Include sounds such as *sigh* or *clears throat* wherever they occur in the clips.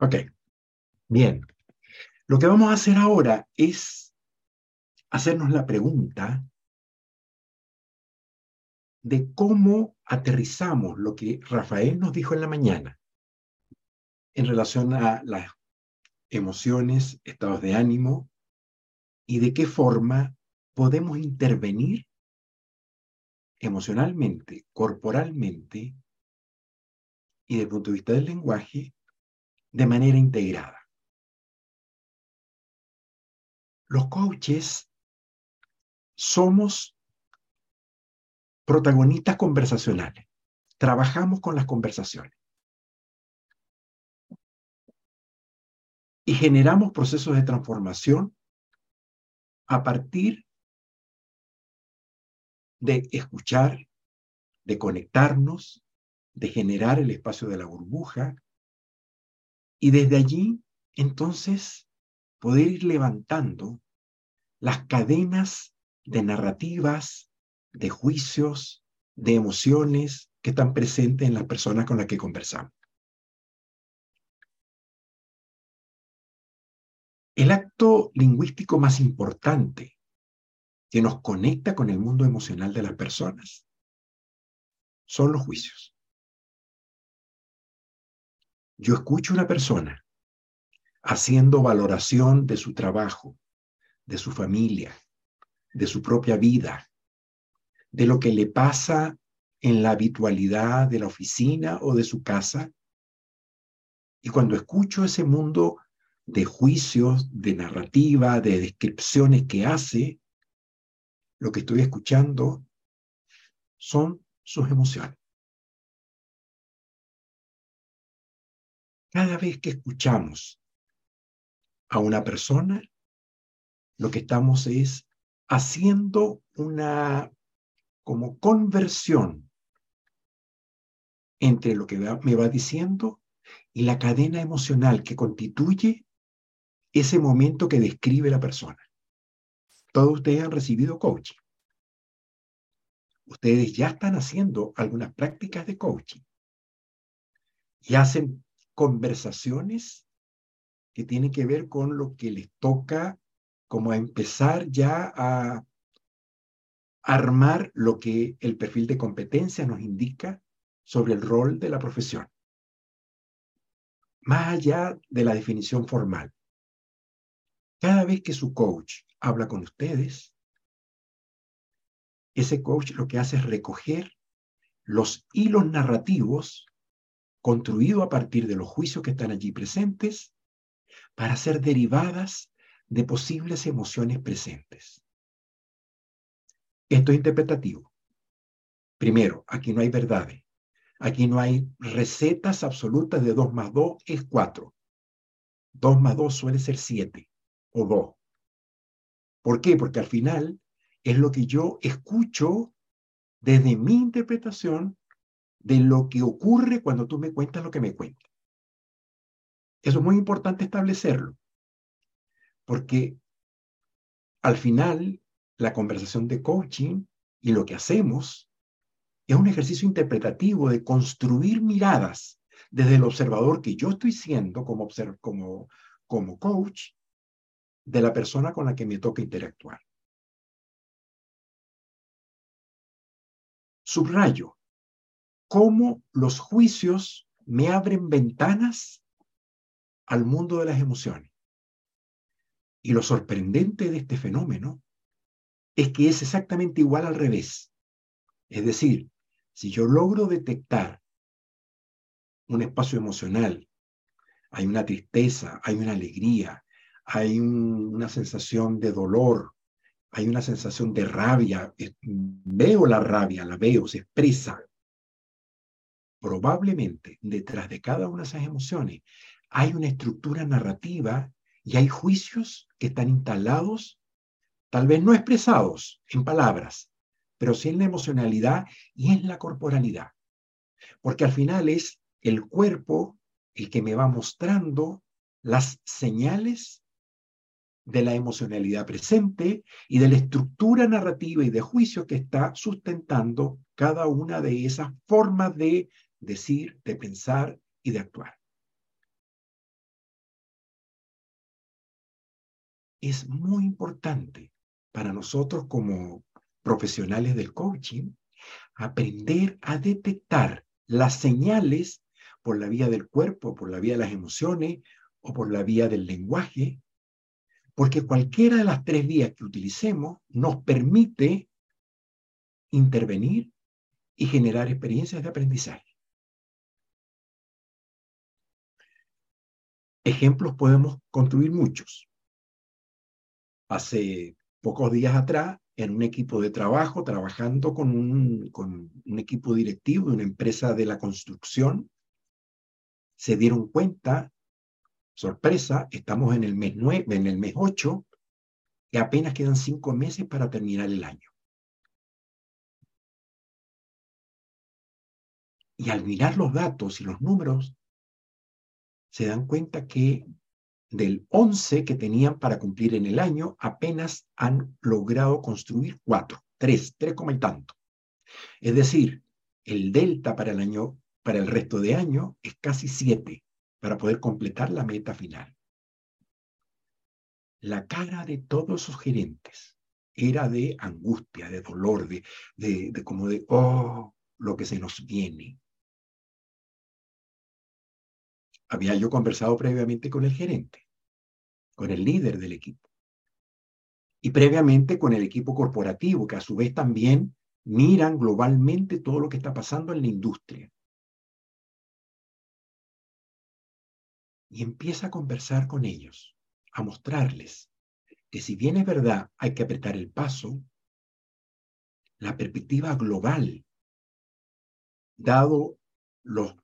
Ok, bien. Lo que vamos a hacer ahora es hacernos la pregunta de cómo aterrizamos lo que Rafael nos dijo en la mañana en relación a las emociones, estados de ánimo y de qué forma podemos intervenir emocionalmente, corporalmente y desde el punto de vista del lenguaje de manera integrada. Los coaches somos protagonistas conversacionales. Trabajamos con las conversaciones. Y generamos procesos de transformación a partir de escuchar, de conectarnos, de generar el espacio de la burbuja, y desde allí, entonces, poder ir levantando las cadenas de narrativas, de juicios, de emociones que están presentes en las personas con las que conversamos. El acto lingüístico más importante que nos conecta con el mundo emocional de las personas son los juicios. Yo escucho a una persona haciendo valoración de su trabajo, de su familia, de su propia vida, de lo que le pasa en la habitualidad de la oficina o de su casa. Y cuando escucho ese mundo de juicios, de narrativa, de descripciones que hace, lo que estoy escuchando son sus emociones. Cada vez que escuchamos a una persona, lo que estamos es haciendo una como conversión entre lo que me va diciendo y la cadena emocional que constituye ese momento que describe la persona. Todos ustedes han recibido coaching. Ustedes ya están haciendo algunas prácticas de coaching y hacen conversaciones que tienen que ver con lo que les toca como a empezar ya a armar lo que el perfil de competencia nos indica sobre el rol de la profesión, más allá de la definición formal. Cada vez que su coach habla con ustedes, ese coach lo que hace es recoger los hilos narrativos construido a partir de los juicios que están allí presentes para ser derivadas de posibles emociones presentes. Esto es interpretativo. Primero, aquí no hay verdades. Aquí no hay recetas absolutas de 2 más 2 es 4. 2 más 2 suele ser 7 o 2. ¿Por qué? Porque al final es lo que yo escucho desde mi interpretación de lo que ocurre cuando tú me cuentas lo que me cuentas. Eso es muy importante establecerlo, porque al final la conversación de coaching y lo que hacemos es un ejercicio interpretativo de construir miradas desde el observador que yo estoy siendo como, como, como coach de la persona con la que me toca interactuar. Subrayo, cómo los juicios me abren ventanas al mundo de las emociones. Y lo sorprendente de este fenómeno es que es exactamente igual al revés. Es decir, si yo logro detectar un espacio emocional, hay una tristeza, hay una alegría, hay una sensación de dolor, hay una sensación de rabia, veo la rabia, la veo, se expresa, probablemente detrás de cada una de esas emociones hay una estructura narrativa y hay juicios que están instalados, tal vez no expresados en palabras, pero sí en la emocionalidad y en la corporalidad. Porque al final es el cuerpo el que me va mostrando las señales de la emocionalidad presente y de la estructura narrativa y de juicio que está sustentando cada una de esas formas de decir, de pensar y de actuar. Es muy importante para nosotros como profesionales del coaching aprender a detectar las señales por la vía del cuerpo, por la vía de las emociones o por la vía del lenguaje, porque cualquiera de las tres vías que utilicemos nos permite intervenir y generar experiencias de aprendizaje. Ejemplos podemos construir muchos. Hace pocos días atrás, en un equipo de trabajo, trabajando con un, con un equipo directivo de una empresa de la construcción, se dieron cuenta, sorpresa, estamos en el mes 9, en el mes 8, y apenas quedan cinco meses para terminar el año. Y al mirar los datos y los números, se dan cuenta que del 11 que tenían para cumplir en el año, apenas han logrado construir 4, 3, 3 como y tanto. Es decir, el delta para el año, para el resto de año es casi 7 para poder completar la meta final. La cara de todos sus gerentes era de angustia, de dolor, de, de, de como de, oh, lo que se nos viene había yo conversado previamente con el gerente, con el líder del equipo, y previamente con el equipo corporativo, que a su vez también miran globalmente todo lo que está pasando en la industria. Y empieza a conversar con ellos, a mostrarles que si bien es verdad hay que apretar el paso, la perspectiva global, dado los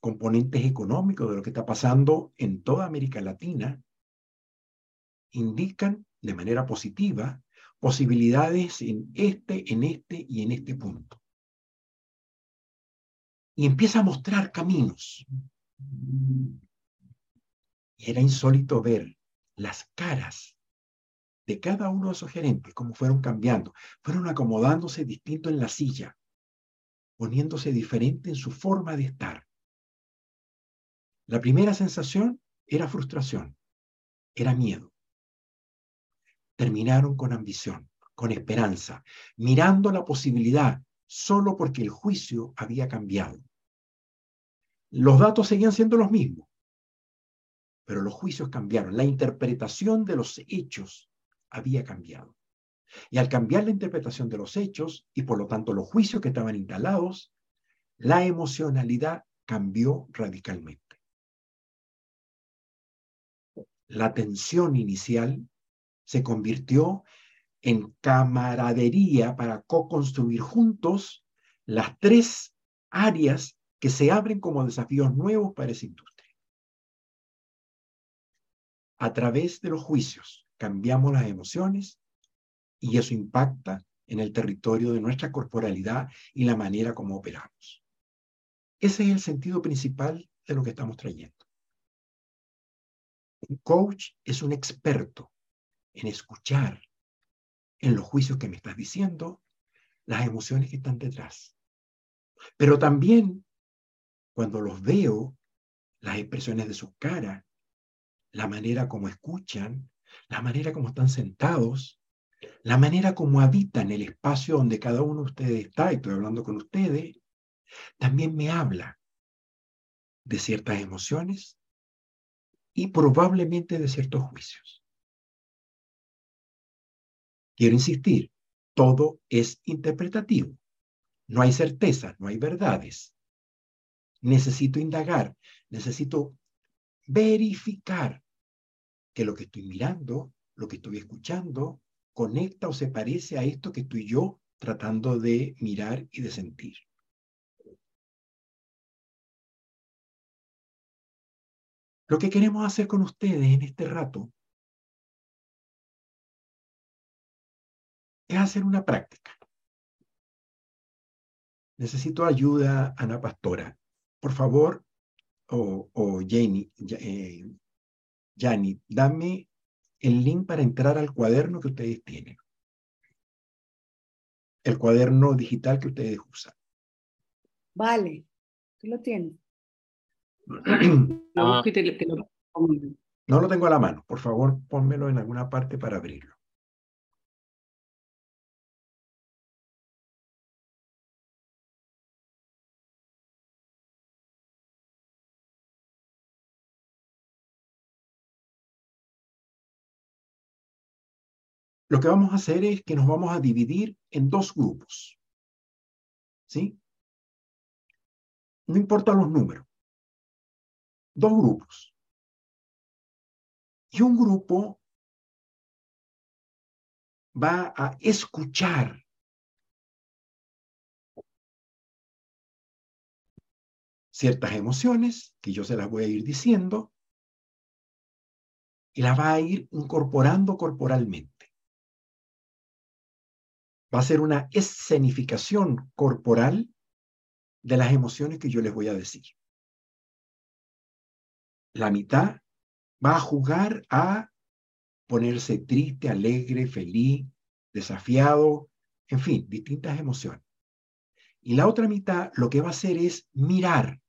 componentes económicos de lo que está pasando en toda América Latina, indican de manera positiva posibilidades en este, en este y en este punto. Y empieza a mostrar caminos. Y era insólito ver las caras de cada uno de esos gerentes, cómo fueron cambiando, fueron acomodándose distinto en la silla, poniéndose diferente en su forma de estar. La primera sensación era frustración, era miedo. Terminaron con ambición, con esperanza, mirando la posibilidad solo porque el juicio había cambiado. Los datos seguían siendo los mismos, pero los juicios cambiaron, la interpretación de los hechos había cambiado. Y al cambiar la interpretación de los hechos y por lo tanto los juicios que estaban instalados, la emocionalidad cambió radicalmente la tensión inicial se convirtió en camaradería para co-construir juntos las tres áreas que se abren como desafíos nuevos para esa industria. A través de los juicios cambiamos las emociones y eso impacta en el territorio de nuestra corporalidad y la manera como operamos. Ese es el sentido principal de lo que estamos trayendo. Un coach es un experto en escuchar en los juicios que me estás diciendo, las emociones que están detrás. Pero también cuando los veo, las expresiones de su cara, la manera como escuchan, la manera como están sentados, la manera como habitan el espacio donde cada uno de ustedes está, y estoy hablando con ustedes, también me habla de ciertas emociones y probablemente de ciertos juicios. Quiero insistir, todo es interpretativo. No hay certeza, no hay verdades. Necesito indagar, necesito verificar que lo que estoy mirando, lo que estoy escuchando, conecta o se parece a esto que estoy yo tratando de mirar y de sentir. Lo que queremos hacer con ustedes en este rato es hacer una práctica. Necesito ayuda, Ana Pastora. Por favor, o, o Jenny, eh, dame el link para entrar al cuaderno que ustedes tienen. El cuaderno digital que ustedes usan. Vale, tú lo tienes. *clears throat* Ah. No lo tengo a la mano. Por favor, pónmelo en alguna parte para abrirlo. Lo que vamos a hacer es que nos vamos a dividir en dos grupos. ¿Sí? No importa los números. Dos grupos. Y un grupo va a escuchar ciertas emociones que yo se las voy a ir diciendo y las va a ir incorporando corporalmente. Va a ser una escenificación corporal de las emociones que yo les voy a decir. La mitad va a jugar a ponerse triste, alegre, feliz, desafiado, en fin, distintas emociones. Y la otra mitad lo que va a hacer es mirar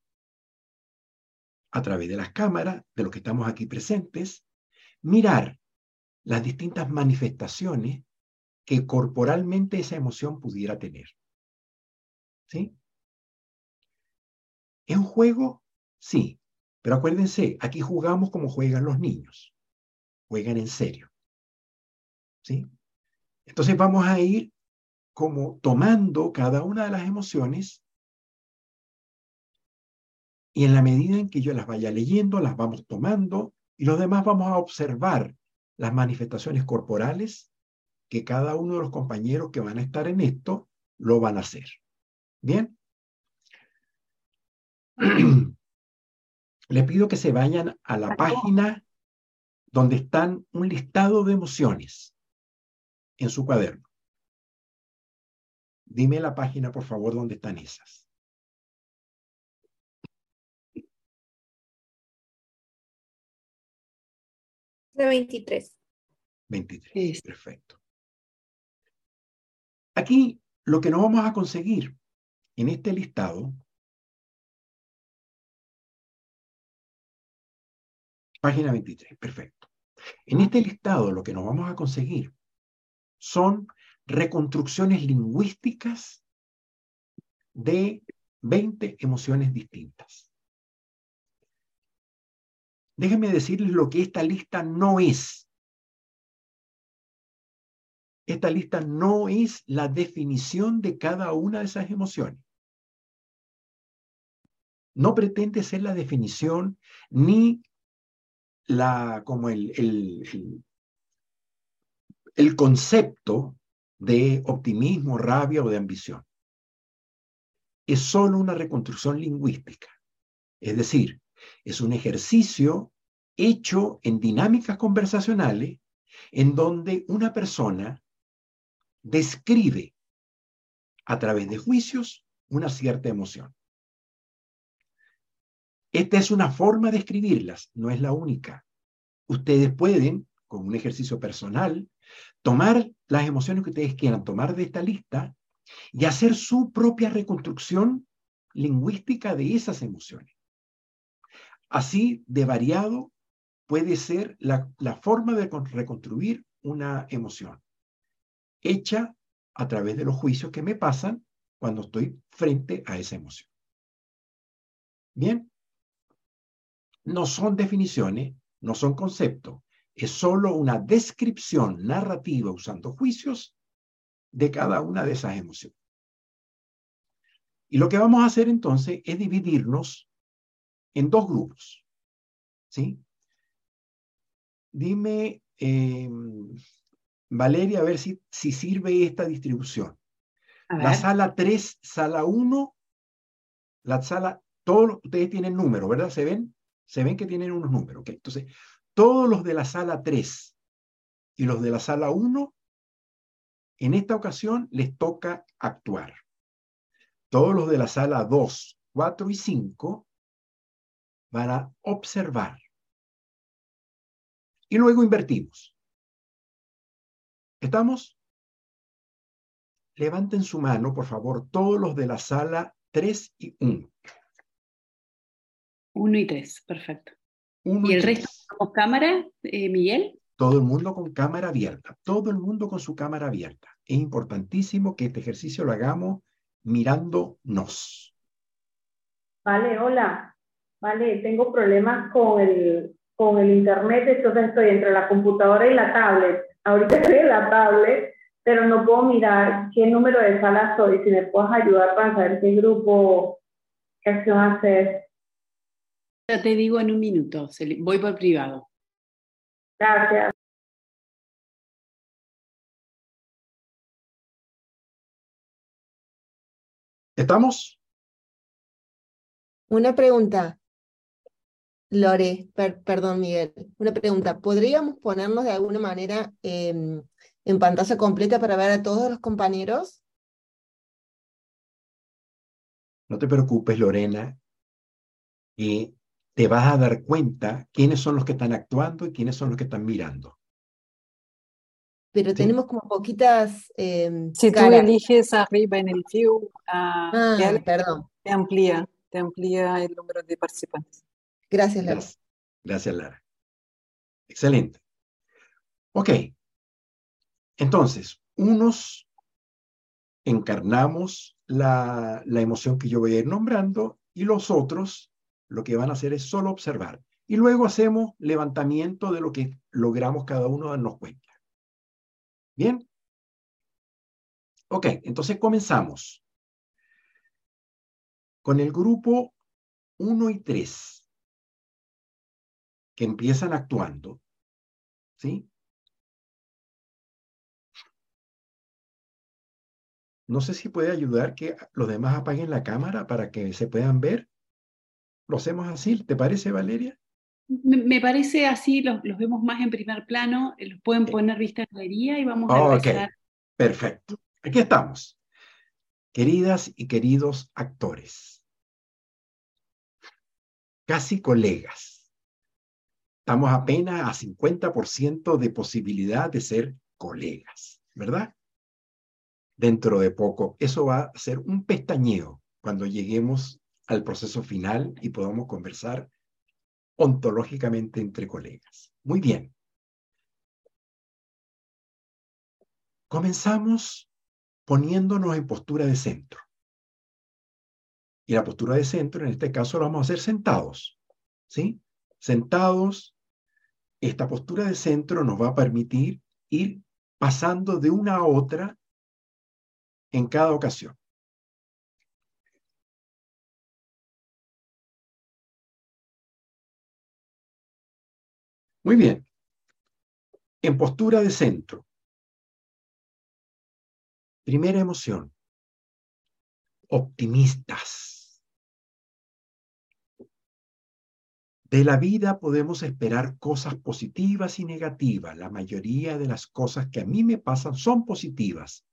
a través de las cámaras, de los que estamos aquí presentes, mirar las distintas manifestaciones que corporalmente esa emoción pudiera tener. ¿Sí? ¿Es un juego? Sí, pero acuérdense, aquí jugamos como juegan los niños. Juegan en serio. ¿Sí? Entonces vamos a ir como tomando cada una de las emociones y en la medida en que yo las vaya leyendo, las vamos tomando y los demás vamos a observar las manifestaciones corporales que cada uno de los compañeros que van a estar en esto lo van a hacer. ¿Bien? *clears throat* Le pido que se vayan a la página donde están un listado de emociones en su cuaderno. Dime la página, por favor, donde están esas. De 23. 23, perfecto. Aquí lo que no vamos a conseguir en este listado Página 23, perfecto. En este listado lo que nos vamos a conseguir son reconstrucciones lingüísticas de 20 emociones distintas. Déjenme decirles lo que esta lista no es. Esta lista no es la definición de cada una de esas emociones. No pretende ser la definición ni la, como el, el, el concepto de optimismo, rabia o de ambición. Es solo una reconstrucción lingüística. Es decir, es un ejercicio hecho en dinámicas conversacionales en donde una persona describe a través de juicios una cierta emoción. Esta es una forma de escribirlas, no es la única. Ustedes pueden, con un ejercicio personal, tomar las emociones que ustedes quieran tomar de esta lista y hacer su propia reconstrucción lingüística de esas emociones. Así de variado puede ser la, forma de reconstruir una emoción, hecha a través de los juicios que me pasan cuando estoy frente a esa emoción. Bien, no son definiciones, no son conceptos, es solo una descripción narrativa usando juicios de cada una de esas emociones. Y lo que vamos a hacer entonces es dividirnos en dos grupos. ¿Sí? Dime, em, Valeria, a ver si, si sirve esta distribución. La sala 3, sala 1, la sala, todos ustedes tienen número, ¿verdad? ¿Se ven? Se ven que tienen unos números. Entonces, todos los de la sala 3 y los de la sala 1, en esta ocasión les toca actuar. Todos los de la sala 2, 4 y 5 van a observar. Y luego invertimos. ¿Estamos? Levanten su mano, por favor, todos los de la sala 3 y 1. Uno y tres, perfecto. y el resto ¿Tenemos cámara, eh, Miguel? Todo el mundo con cámara abierta, todo el mundo con su cámara abierta. Es importantísimo que este ejercicio lo hagamos mirándonos. Vale, hola. Vale, tengo problemas con el, con el internet, entonces estoy entre la computadora y la tablet. Ahorita *laughs* estoy en la tablet, pero no puedo mirar qué número de sala soy. Si me puedes ayudar para saber qué grupo, qué acción hacer. Ya te digo en un minuto, voy por privado. Gracias. ¿Estamos? Una pregunta. Lore, perdón Miguel, una pregunta. ¿Podríamos ponernos de alguna manera en pantalla completa para ver a todos los compañeros? No te preocupes, Lorena, y te vas a dar cuenta quiénes son los que están actuando y quiénes son los que están mirando. Pero tenemos como poquitas. Eh, si tú eliges arriba en el view, ah, ah perdón. te amplía, te amplía el número de participantes. Gracias, Lara. Gracias, Lara. Excelente. Ok. Entonces, unos encarnamos la, la emoción que yo voy a ir nombrando y los otros lo que van a hacer es solo observar. Y luego hacemos levantamiento de lo que logramos cada uno darnos cuenta. ¿Bien? Ok, entonces comenzamos con el grupo 1 y 3 que empiezan actuando, ¿sí? No sé si puede ayudar que los demás apaguen la cámara para que se puedan ver. Lo hacemos así, ¿te parece, Valeria? Me, parece así, los, vemos más en primer plano, eh, los pueden poner vista en galería y vamos a empezar. Perfecto. Aquí estamos. Queridas y queridos actores, casi colegas estamos apenas a 50% de posibilidad de ser colegas, ¿verdad? Dentro de poco, eso va a ser un pestañeo cuando lleguemos al proceso final y podamos conversar ontológicamente entre colegas. Muy bien. Comenzamos poniéndonos en postura de centro. Y la postura de centro, en este caso, lo vamos a hacer sentados. ¿Sí? Sentados esta postura de centro nos va a permitir ir pasando de una a otra en cada ocasión. Muy bien. En postura de centro. Primera emoción. Optimistas. De la vida podemos esperar cosas positivas y negativas. La mayoría de las cosas que a mí me pasan son positivas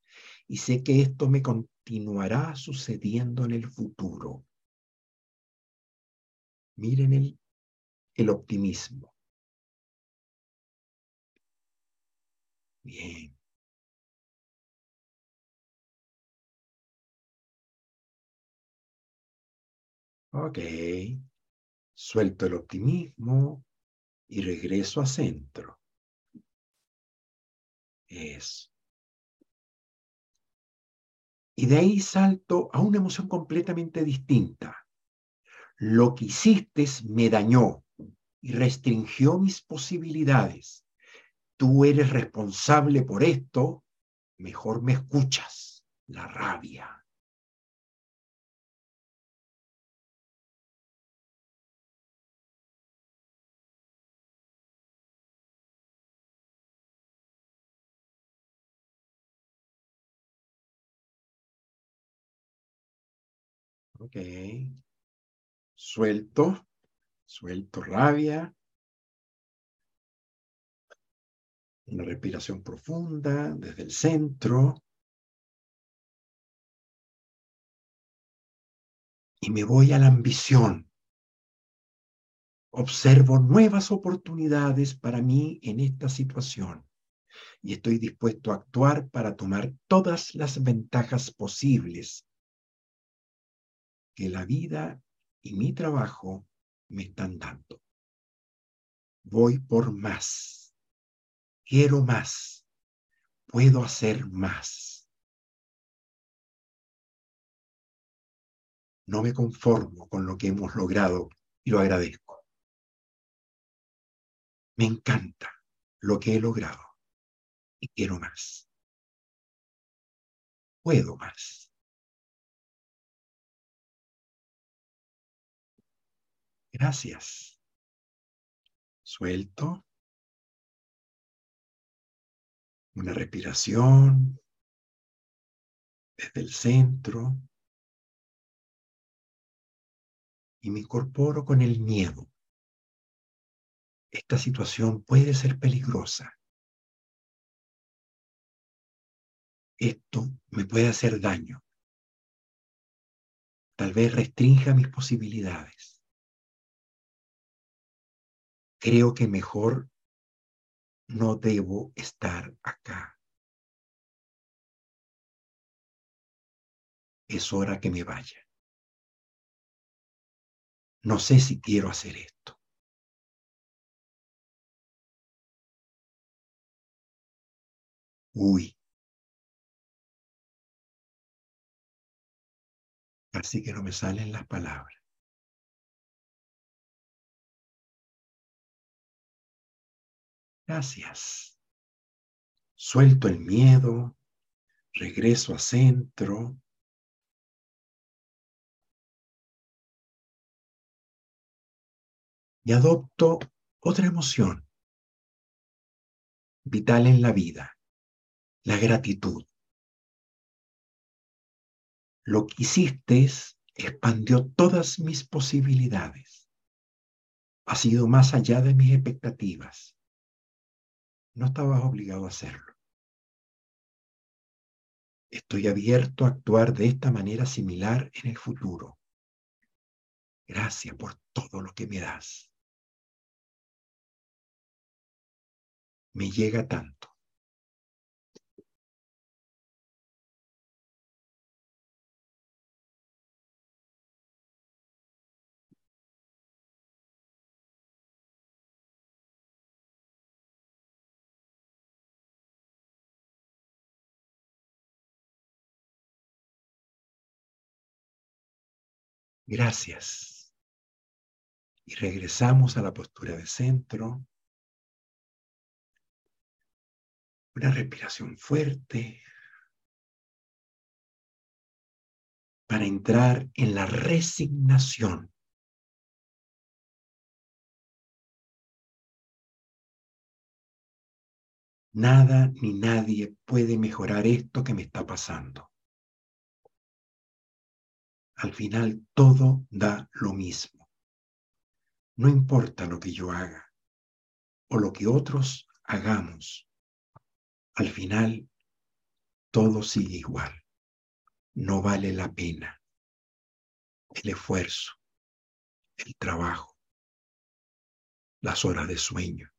y sé que esto me continuará sucediendo en el futuro. Miren el, el optimismo. Bien. Ok. Suelto el optimismo y regreso a centro. Eso. Y de ahí salto a una emoción completamente distinta. Lo que hiciste me dañó y restringió mis posibilidades. Tú eres responsable por esto, mejor me escuchas. La rabia. Ok. Suelto. Suelto rabia. Una respiración profunda desde el centro. Y me voy a la ambición. Observo nuevas oportunidades para mí en esta situación y estoy dispuesto a actuar para tomar todas las ventajas posibles que la vida y mi trabajo me están dando. Voy por más. Quiero más. Puedo hacer más. No me conformo con lo que hemos logrado y lo agradezco. Me encanta lo que he logrado y quiero más. Puedo más. Gracias. Suelto. Una respiración desde el centro. Y me incorporo con el miedo. Esta situación puede ser peligrosa. Esto me puede hacer daño. Tal vez restrinja mis posibilidades. Creo que mejor no debo estar acá. Es hora que me vaya. No sé si quiero hacer esto. Uy. Así que no me salen las palabras. Gracias. Suelto el miedo, regreso a centro. Y adopto otra emoción vital en la vida, la gratitud. Lo que hiciste expandió todas mis posibilidades. Ha sido más allá de mis expectativas no estabas obligado a hacerlo. Estoy abierto a actuar de esta manera similar en el futuro. Gracias por todo lo que me das. Me llega tanto. Gracias. Y regresamos a la postura de centro. Una respiración fuerte para entrar en la resignación. Nada ni nadie puede mejorar esto que me está pasando al final todo da lo mismo. No importa lo que yo haga o lo que otros hagamos, al final todo sigue igual. No vale la pena el esfuerzo, el trabajo, las horas de sueño,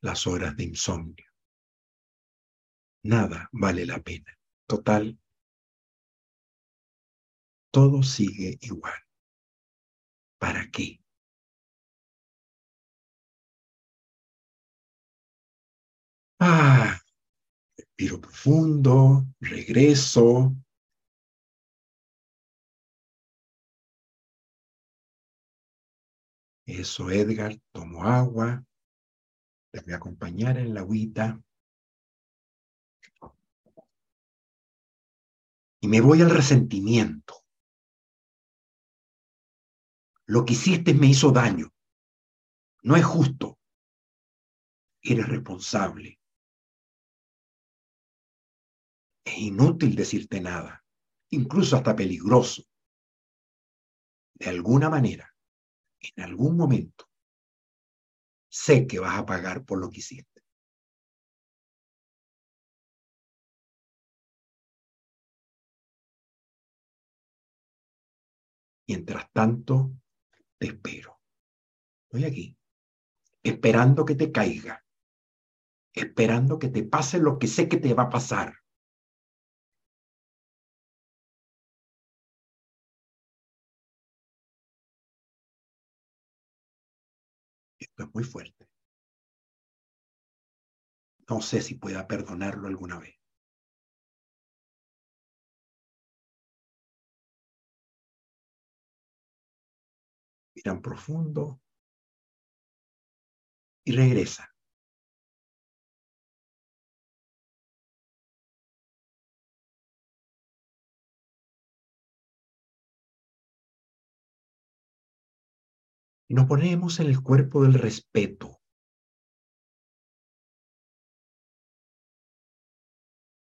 las horas de insomnio. Nada vale la pena. Total, todo sigue igual. ¿Para qué? Ah, respiro profundo, regreso. Eso, Edgar, tomo agua. Le voy a acompañar en la agüita. Y me voy al resentimiento. Lo que hiciste me hizo daño. No es justo. Eres responsable. Es inútil decirte nada, incluso hasta peligroso. De alguna manera, en algún momento, sé que vas a pagar por lo que hiciste. Mientras tanto, te espero. Estoy aquí, esperando que te caiga, esperando que te pase lo que sé que te va a pasar. Esto es muy fuerte. No sé si pueda perdonarlo alguna vez. Miran profundo y regresa. Y nos ponemos en el cuerpo del respeto.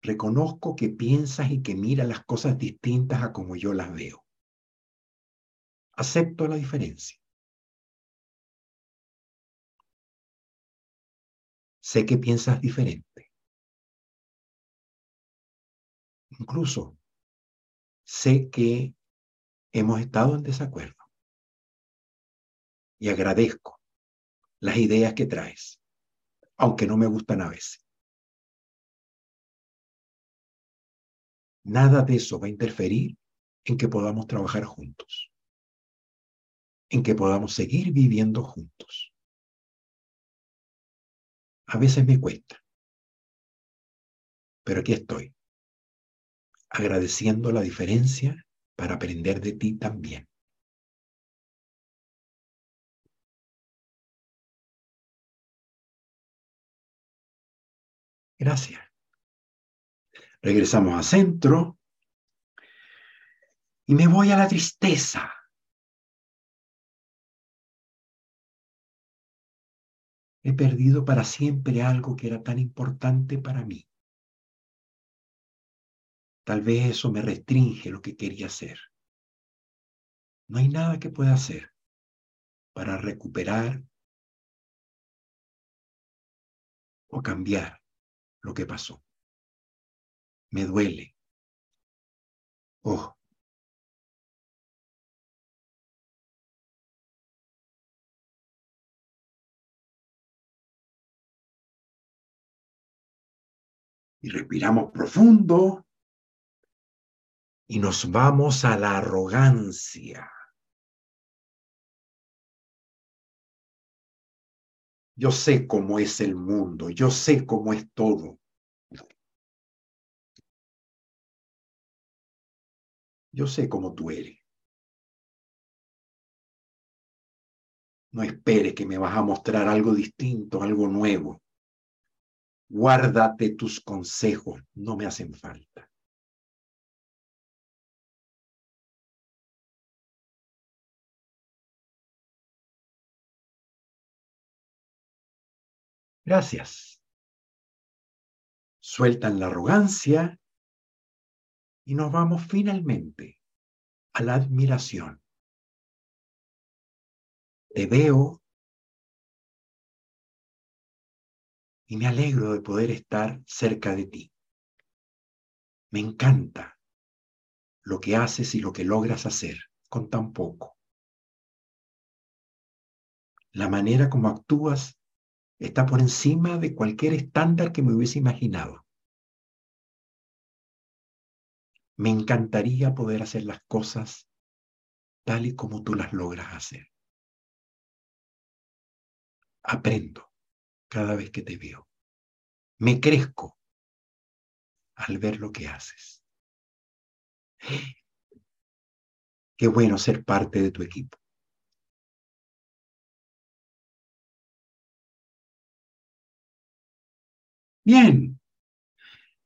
Reconozco que piensas y que miras las cosas distintas a como yo las veo. Acepto la diferencia. Sé que piensas diferente. Incluso sé que hemos estado en desacuerdo. Y agradezco las ideas que traes, aunque no me gustan a veces. Nada de eso va a interferir en que podamos trabajar juntos, en que podamos seguir viviendo juntos. A veces me cuesta, pero aquí estoy, agradeciendo la diferencia para aprender de ti también. Gracias. Regresamos a centro y me voy a la tristeza. He perdido para siempre algo que era tan importante para mí. Tal vez eso me restringe lo que quería hacer. No hay nada que pueda hacer para recuperar o cambiar lo que pasó. Me duele. Oh. Y respiramos profundo y nos vamos a la arrogancia. Yo sé cómo es el mundo, yo sé cómo es todo. Yo sé cómo tú eres. No esperes que me vas a mostrar algo distinto, algo nuevo. Guárdate tus consejos, no me hacen falta. Gracias. Sueltan la arrogancia y nos vamos finalmente a la admiración. Te veo y me alegro de poder estar cerca de ti. Me encanta lo que haces y lo que logras hacer con tan poco. La manera como actúas está por encima de cualquier estándar que me hubiese imaginado. Me encantaría poder hacer las cosas tal y como tú las logras hacer. Aprendo cada vez que te veo. Me crezco al ver lo que haces. Qué bueno ser parte de tu equipo. Bien,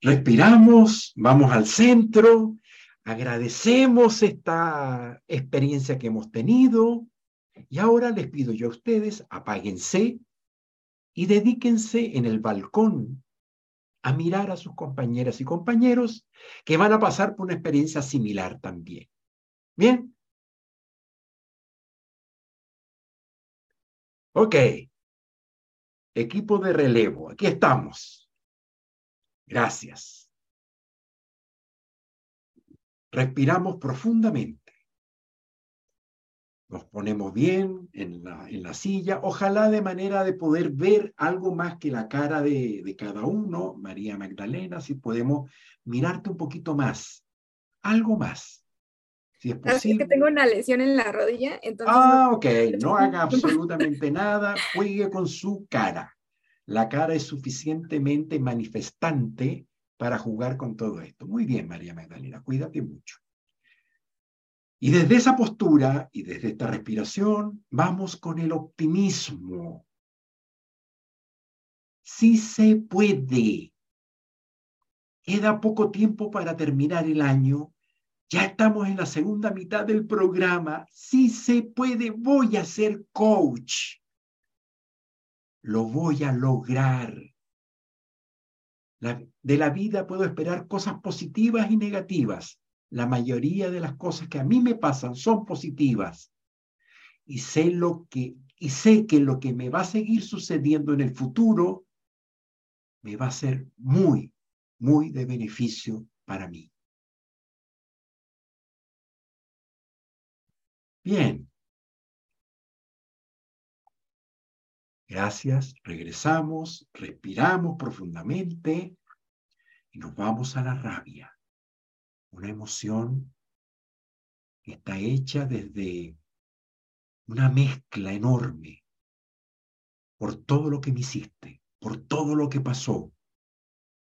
respiramos, vamos al centro, agradecemos esta experiencia que hemos tenido y ahora les pido yo a ustedes, apáguense y dedíquense en el balcón a mirar a sus compañeras y compañeros que van a pasar por una experiencia similar también. Bien. Ok. Equipo de relevo, aquí estamos. Gracias. Respiramos profundamente. Nos ponemos bien en la, en la, silla, ojalá de manera de poder ver algo más que la cara de, de cada uno. María Magdalena, si podemos mirarte un poquito más, algo más. Si es es posible. que tengo una lesión en la rodilla, entonces Ah, ok, no haga absolutamente *laughs* nada, juegue con su cara. La cara es suficientemente manifestante para jugar con todo esto. Muy bien, María Magdalena, cuídate mucho. Y desde esa postura y desde esta respiración, vamos con el optimismo. Sí se puede. Queda poco tiempo para terminar el año. Ya estamos en la segunda mitad del programa. Sí se puede. Voy a ser coach. Lo voy a lograr. De la vida puedo esperar cosas positivas y negativas. La mayoría de las cosas que a mí me pasan son positivas. Y sé lo que y sé que lo que me va a seguir sucediendo en el futuro me va a ser muy, muy de beneficio para mí. Bien. Gracias. Regresamos, respiramos profundamente y nos vamos a la rabia. Una emoción que está hecha desde una mezcla enorme por todo lo que me hiciste, por todo lo que pasó,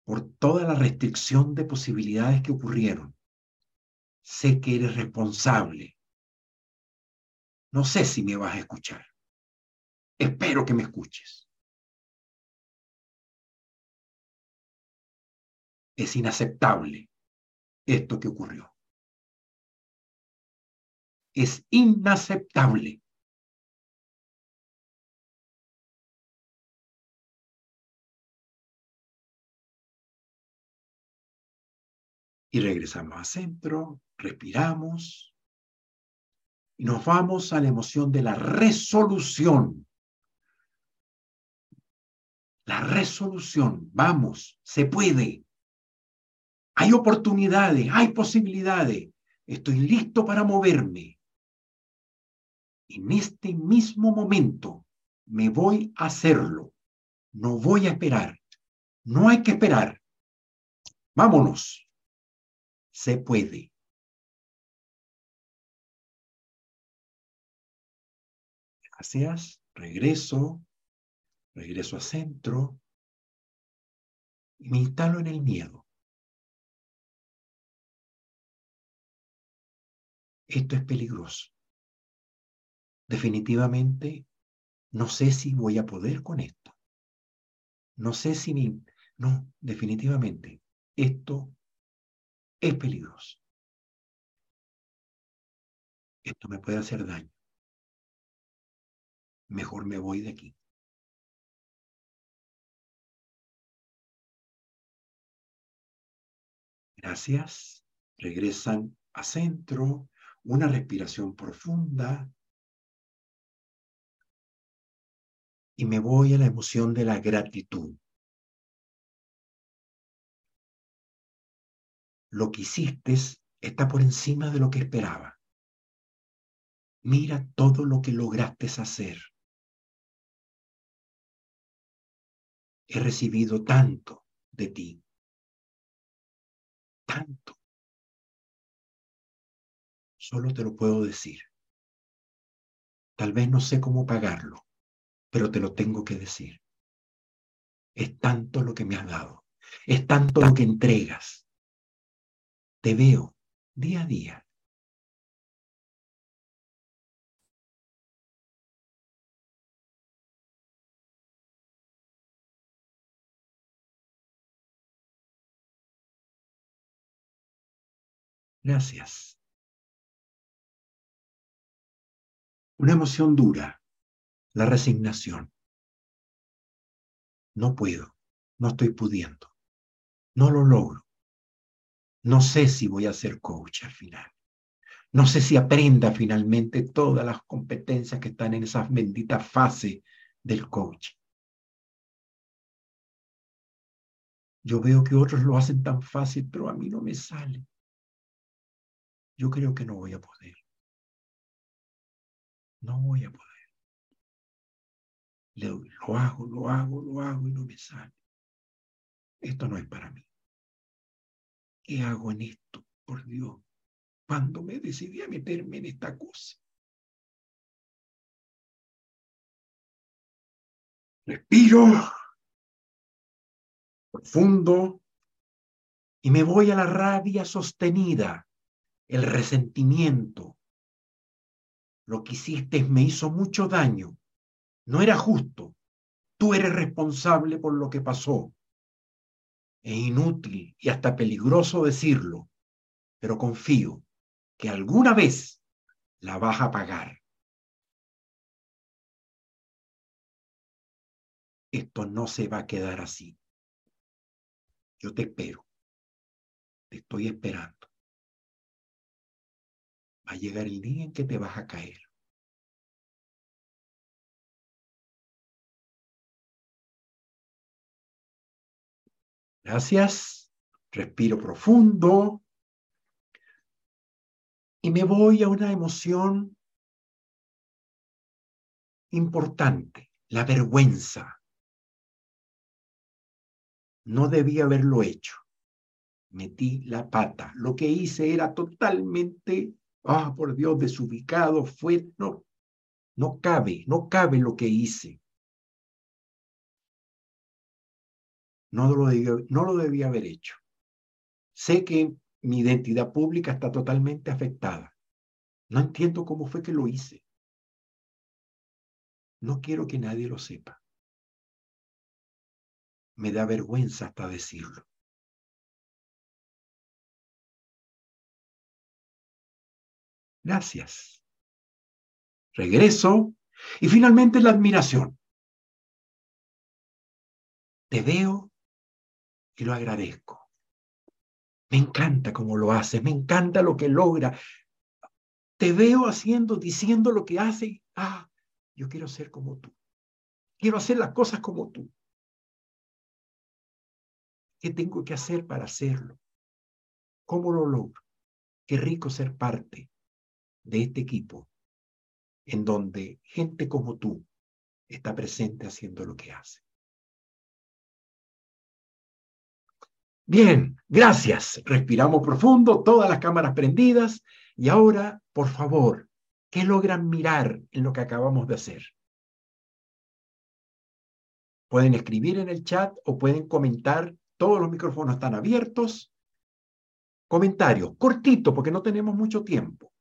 por toda la restricción de posibilidades que ocurrieron. Sé que eres responsable. No sé si me vas a escuchar. Espero que me escuches. Es inaceptable esto que ocurrió. Es inaceptable. Y regresamos a centro, respiramos y nos vamos a la emoción de la resolución. La resolución, vamos, se puede. Hay oportunidades, hay posibilidades. Estoy listo para moverme. En este mismo momento me voy a hacerlo. No voy a esperar. No hay que esperar. Vámonos. Se puede. Gracias. Regreso. Regreso a centro. Y me instalo en el miedo. Esto es peligroso. Definitivamente, no sé si voy a poder con esto. No sé si mi... No, definitivamente, esto es peligroso. Esto me puede hacer daño. Mejor me voy de aquí. Gracias. Regresan a centro. Una respiración profunda. Y me voy a la emoción de la gratitud. Lo que hiciste está por encima de lo que esperaba. Mira todo lo que lograste hacer. He recibido tanto de ti. Tanto. Solo te lo puedo decir. Tal vez no sé cómo pagarlo, pero te lo tengo que decir. Es tanto lo que me has dado. Es tanto lo que entregas. Te veo día a día. Gracias. Una emoción dura, la resignación. No puedo, no estoy pudiendo, no lo logro. No sé si voy a ser coach al final. No sé si aprenda finalmente todas las competencias que están en esa bendita fase del coach. Yo veo que otros lo hacen tan fácil, pero a mí no me sale. Yo creo que no voy a poder. No voy a poder. Lo, hago, lo hago, lo hago y no me sale. Esto no es para mí. ¿Qué hago en esto? Por Dios. cuando me decidí a meterme en esta cosa. Respiro profundo y me voy a la rabia sostenida, el resentimiento. Lo que hiciste me hizo mucho daño. No era justo. Tú eres responsable por lo que pasó. Es inútil y hasta peligroso decirlo, pero confío que alguna vez la vas a pagar. Esto no se va a quedar así. Yo te espero. Te estoy esperando. Va a llegar el día en que te vas a caer. Gracias. Respiro profundo. Y me voy a una emoción importante, la vergüenza. No debía haberlo hecho. Metí la pata. Lo que hice era totalmente, ah, por Dios, desubicado. Fue, no, no cabe, no cabe lo que hice. No lo, no lo debía haber hecho. Sé que mi identidad pública está totalmente afectada. No entiendo cómo fue que lo hice. No quiero que nadie lo sepa me da vergüenza hasta decirlo. Gracias. Regreso y finalmente la admiración. Te veo y lo agradezco. Me encanta cómo lo hace, me encanta lo que logra. Te veo haciendo, diciendo lo que hace. Ah, yo quiero ser como tú. Quiero hacer las cosas como tú. ¿Qué tengo que hacer para hacerlo? ¿Cómo lo logro? Qué rico ser parte de este equipo en donde gente como tú está presente haciendo lo que hace. Bien, gracias. Respiramos profundo, todas las cámaras prendidas. Y ahora, por favor, ¿qué logran mirar en lo que acabamos de hacer? Pueden escribir en el chat o pueden comentar todos los micrófonos están abiertos. Comentarios, cortito, porque no tenemos mucho tiempo.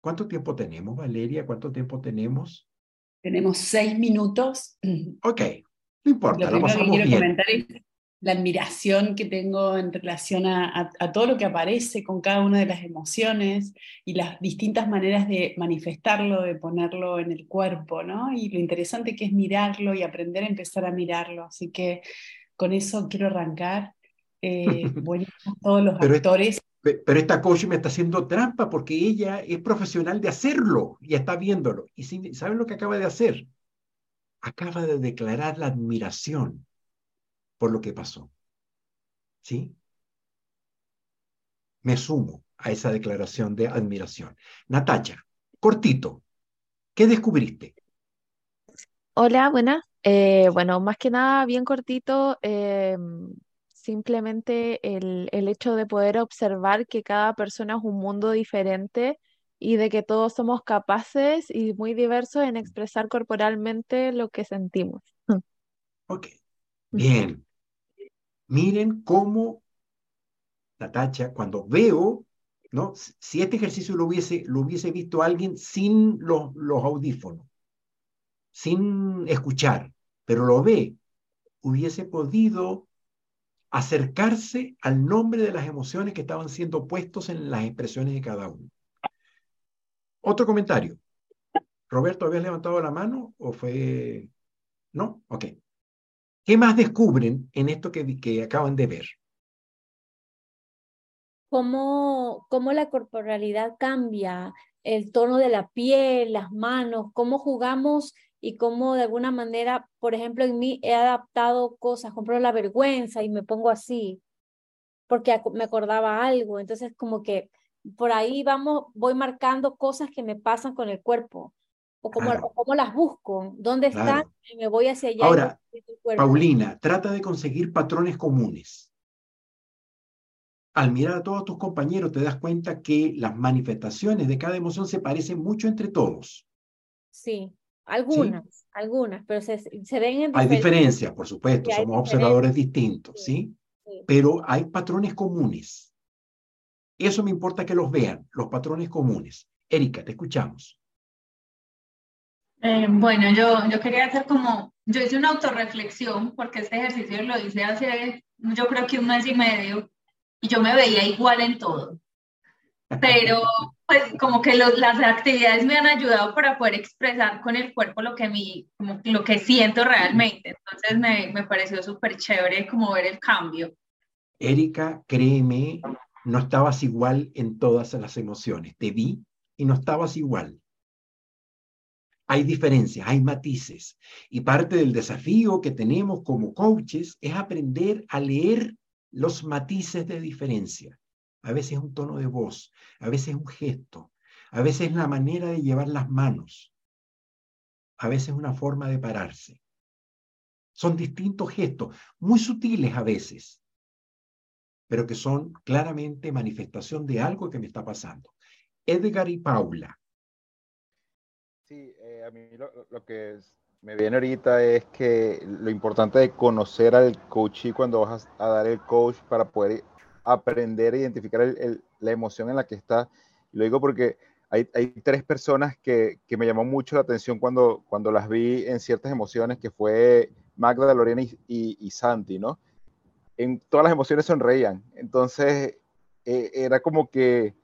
¿Cuánto tiempo tenemos, Valeria? ¿Cuánto tiempo tenemos? Tenemos seis minutos. *clears throat* Ok, no importa, lo, que quiero comentar es la admiración que tengo en relación a, todo lo que aparece con cada una de las emociones y las distintas maneras de manifestarlo, de ponerlo en el cuerpo, ¿no? Y lo interesante que es mirarlo y aprender a empezar a mirarlo. Así que con eso quiero arrancar. Eh, *laughs* todos los actores. Pero esta coach me está haciendo trampa porque ella es profesional de hacerlo y está viéndolo. ¿Y saben lo que acaba de hacer? Acaba de declarar la admiración por lo que pasó. ¿Sí? Me sumo a esa declaración de admiración. Natacha, cortito, ¿qué descubriste? Hola, buenas. Eh, bueno, más que nada, bien cortito, em, simplemente el, el hecho de poder observar que cada persona es un mundo diferente y de que todos somos capaces y muy diversos en expresar corporalmente lo que sentimos. Ok, bien. Miren cómo, Natacha, cuando veo, ¿no? Si este ejercicio lo hubiese, lo hubiese visto alguien sin los, los audífonos, sin escuchar, pero lo ve, hubiese podido acercarse al nombre de las emociones que estaban siendo puestos en las expresiones de cada uno. Otro comentario. Roberto, ¿habías levantado la mano o fue... ¿No? Ok. ¿Qué más descubren en esto que, que acaban de ver? Cómo, cómo la corporalidad cambia, el tono de la piel, las manos, cómo jugamos y cómo de alguna manera, por ejemplo, en mí he adaptado cosas, compro la vergüenza y me pongo así, porque me acordaba algo. Entonces, como que por ahí vamos, voy marcando cosas que me pasan con el cuerpo, o cómo, cómo las busco, dónde están, y me voy hacia allá. Ahora, Paulina, trata de conseguir patrones comunes. al mirar a todos tus compañeros te das cuenta que las manifestaciones de cada emoción se parecen mucho entre todos. Sí, algunas, algunas, pero se, se ven en Hay diferencias, por supuesto, Sí, somos observadores distintos, sí, ¿sí? sí. Pero hay patrones comunes. Eso me importa que los vean, los patrones comunes. Erika, te escuchamos. Eh, bueno, yo, yo quería hacer como, yo hice una autorreflexión porque este ejercicio lo hice hace, yo creo que un mes y medio, y yo me veía igual en todo. *laughs* Pero pues como que lo- las actividades me han ayudado para poder expresar con el cuerpo lo que, mi, como lo que siento realmente. Entonces me, me pareció súper chévere como ver el cambio. Erika, créeme, no estabas igual en todas las emociones. Te vi y no estabas igual. Hay diferencias, hay matices. Y parte del desafío que tenemos como coaches es aprender a leer los matices de diferencia. A veces un tono de voz, a veces un gesto, a veces la manera de llevar las manos, a veces una forma de pararse. Son distintos gestos, muy sutiles a veces, pero que son claramente manifestación de algo que me está pasando. Edgar y Paula. Sí, eh, a mí lo, que me viene ahorita es que lo importante de conocer al coach y cuando vas a dar el coach para poder aprender a identificar la emoción en la que está. Lo digo porque hay, tres personas que, que me llamó mucho la atención cuando, cuando las vi en ciertas emociones, que fue Magda, Lorena y, y- Santi, ¿no? En todas las emociones sonreían. Entonces, eh, era como que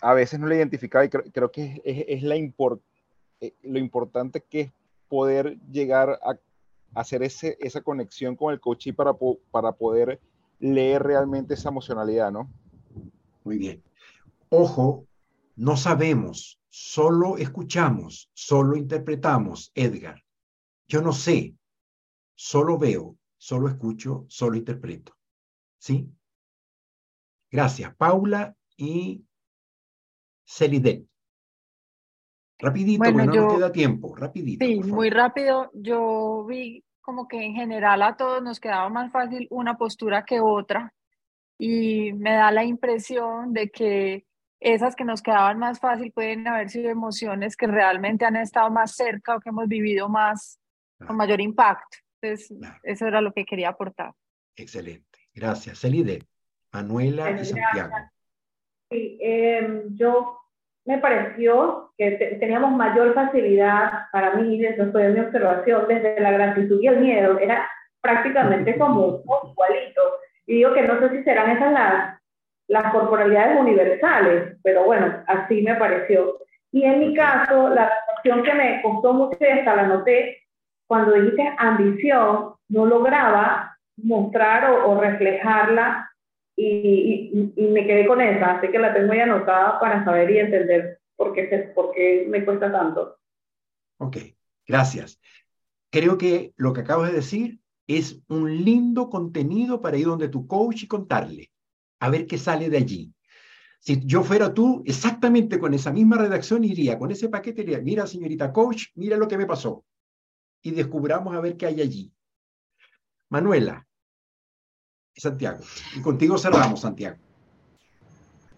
a veces no la identificaba y creo, que es, la eh, lo importante que es poder llegar a, hacer ese, esa conexión con el coach y para, para poder leer realmente esa emocionalidad, ¿no? Muy bien. Ojo, no sabemos, solo escuchamos, solo interpretamos, Edgar. Yo no sé, solo veo, solo escucho, solo interpreto. ¿Sí? Gracias, Paula y Celidet. Rapidito, Bueno, porque no nos queda tiempo. Rapidito. Sí, por muy rápido. Yo vi como que en general a todos nos quedaba más fácil una postura que otra y me da la impresión de que esas que nos quedaban más fácil pueden haber sido emociones que realmente han estado más cerca o que hemos vivido más con mayor impacto. Entonces, Claro. eso era lo que quería aportar. Excelente. Gracias, Celidet. Manuela y Santiago. Sí, eh, yo me pareció que te- teníamos mayor facilidad para mí, eso fue mi observación, desde la gratitud y el miedo, era prácticamente como igualito. Y digo que no sé si serán esas las, las corporalidades universales, pero bueno, así me pareció. Y en mi caso, la reflexión que me costó mucho y hasta la noté, cuando dijiste ambición, no lograba mostrar o, o reflejarla y, me quedé con esa, así que la tengo ya anotada para saber y entender por qué, por qué me cuesta tanto. Ok, gracias. Creo que lo que acabas de decir es un lindo contenido para ir donde tu coach y contarle, a ver qué sale de allí. Si yo fuera tú, exactamente con esa misma redacción iría, con ese paquete iría, mira señorita coach, mira lo que me pasó. Y descubramos a ver qué hay allí. Manuela, Santiago, y contigo cerramos, Santiago.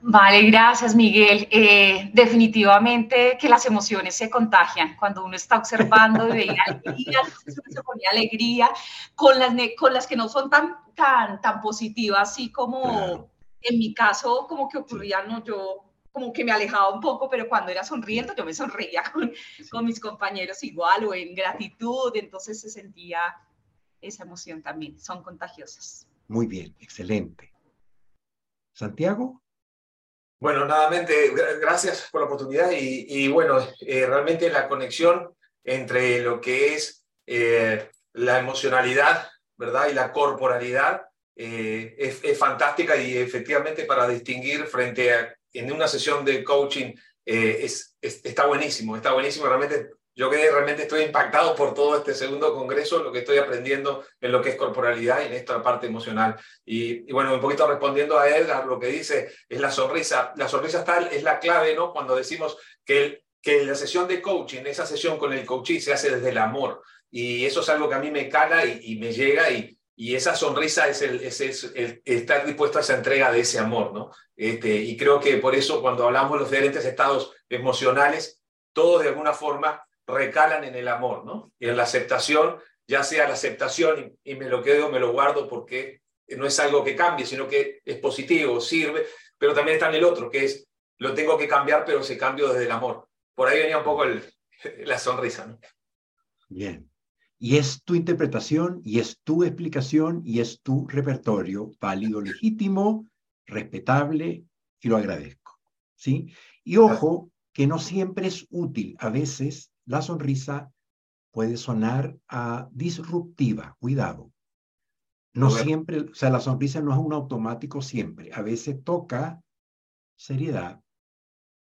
Vale, gracias Miguel. Eh, definitivamente que las emociones se contagian. Cuando uno está observando y veía alegría, *laughs* se ponía alegría, con las, con las que no son tan, tan, tan positivas, así como Claro. en mi caso, como que ocurría, no, yo como que me alejaba un poco, pero cuando era sonriendo, yo me sonreía *laughs* con, con mis compañeros igual o en gratitud, entonces se sentía esa emoción también, son contagiosas. Muy bien, excelente. Santiago, Bueno, nuevamente, gra- gracias por la oportunidad y, bueno, eh, realmente la conexión entre lo que es eh, la emocionalidad, ¿verdad? Y la corporalidad eh, es, fantástica y efectivamente para distinguir frente a, en una sesión de coaching es- está buenísimo, está buenísimo, realmente yo que realmente estoy impactado por todo este segundo congreso, lo que estoy aprendiendo en lo que es corporalidad y en esta parte emocional. Y, y bueno, un poquito respondiendo a Edgar, lo que dice es la sonrisa. La sonrisa está, es la clave, ¿no? Cuando decimos que, el- que la sesión de coaching, esa sesión con el coachee se hace desde el amor. Y eso es algo que a mí me cala y, y me llega y, y esa sonrisa es, el, es, el, estar dispuesto a esa entrega de ese amor, ¿no? Este, y creo que por eso cuando hablamos de los diferentes estados emocionales, todos de alguna forma recalan en el amor, ¿no? Y en la aceptación, ya sea la aceptación y, me lo quedo, me lo guardo porque no es algo que cambie, sino que es positivo, sirve, pero también está en el otro, que es lo tengo que cambiar, pero ese cambio desde el amor. Por ahí venía un poco el, *laughs* la sonrisa, ¿no? Bien. Y es tu interpretación, y es tu explicación, y es tu repertorio, válido, legítimo, respetable, y lo agradezco. ¿Sí? Y ojo, que no siempre es útil. A veces la sonrisa puede sonar a disruptiva. Cuidado. No siempre, o sea, la sonrisa no es un automático siempre. A veces toca seriedad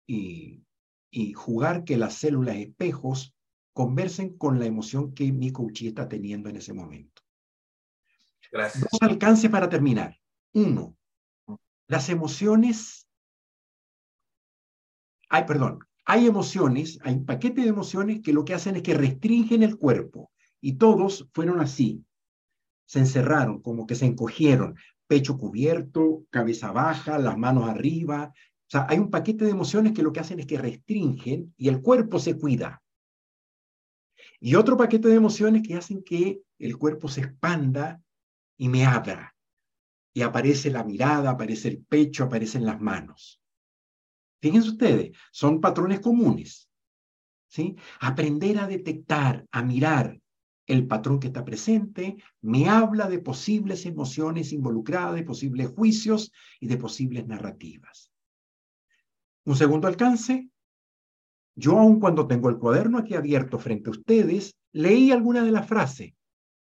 y, y jugar que las células espejos conversen con la emoción que mi coach está teniendo en ese momento. Gracias. Dos alcances para terminar. Uno, las emociones. Ay, perdón. Hay emociones, hay un paquete de emociones que lo que hacen es que restringen el cuerpo. Y todos fueron así. Se encerraron, como que se encogieron. Pecho cubierto, cabeza baja, las manos arriba. O sea, hay un paquete de emociones que lo que hacen es que restringen y el cuerpo se cuida. Y otro paquete de emociones que hacen que el cuerpo se expanda y me abra. Y aparece la mirada, aparece el pecho, aparecen las manos. Fíjense ustedes, son patrones comunes. ¿sí? Aprender a detectar, a mirar el patrón que está presente, me habla de posibles emociones involucradas, de posibles juicios y de posibles narrativas. Un segundo alcance, yo aun cuando tengo el cuaderno aquí abierto frente a ustedes, leí alguna de las frases,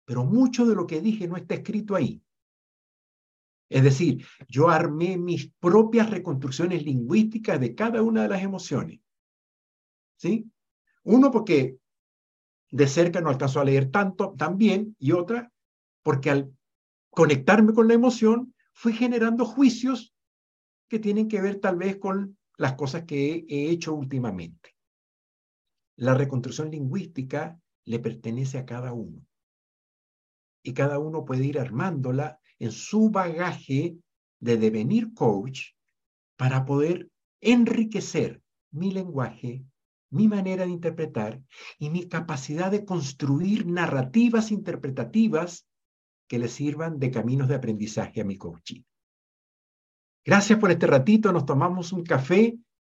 pero mucho de lo que dije no está escrito ahí. Es decir, yo armé mis propias reconstrucciones lingüísticas de cada una de las emociones. ¿Sí? Uno porque de cerca no alcanzó a leer tanto también y otra porque al conectarme con la emoción fui generando juicios que tienen que ver tal vez con las cosas que he hecho últimamente. La reconstrucción lingüística le pertenece a cada uno. Y cada uno puede ir armándola en su bagaje de devenir coach para poder enriquecer mi lenguaje, mi manera de interpretar y mi capacidad de construir narrativas interpretativas que le sirvan de caminos de aprendizaje a mi coaching. Gracias por este ratito, nos tomamos un café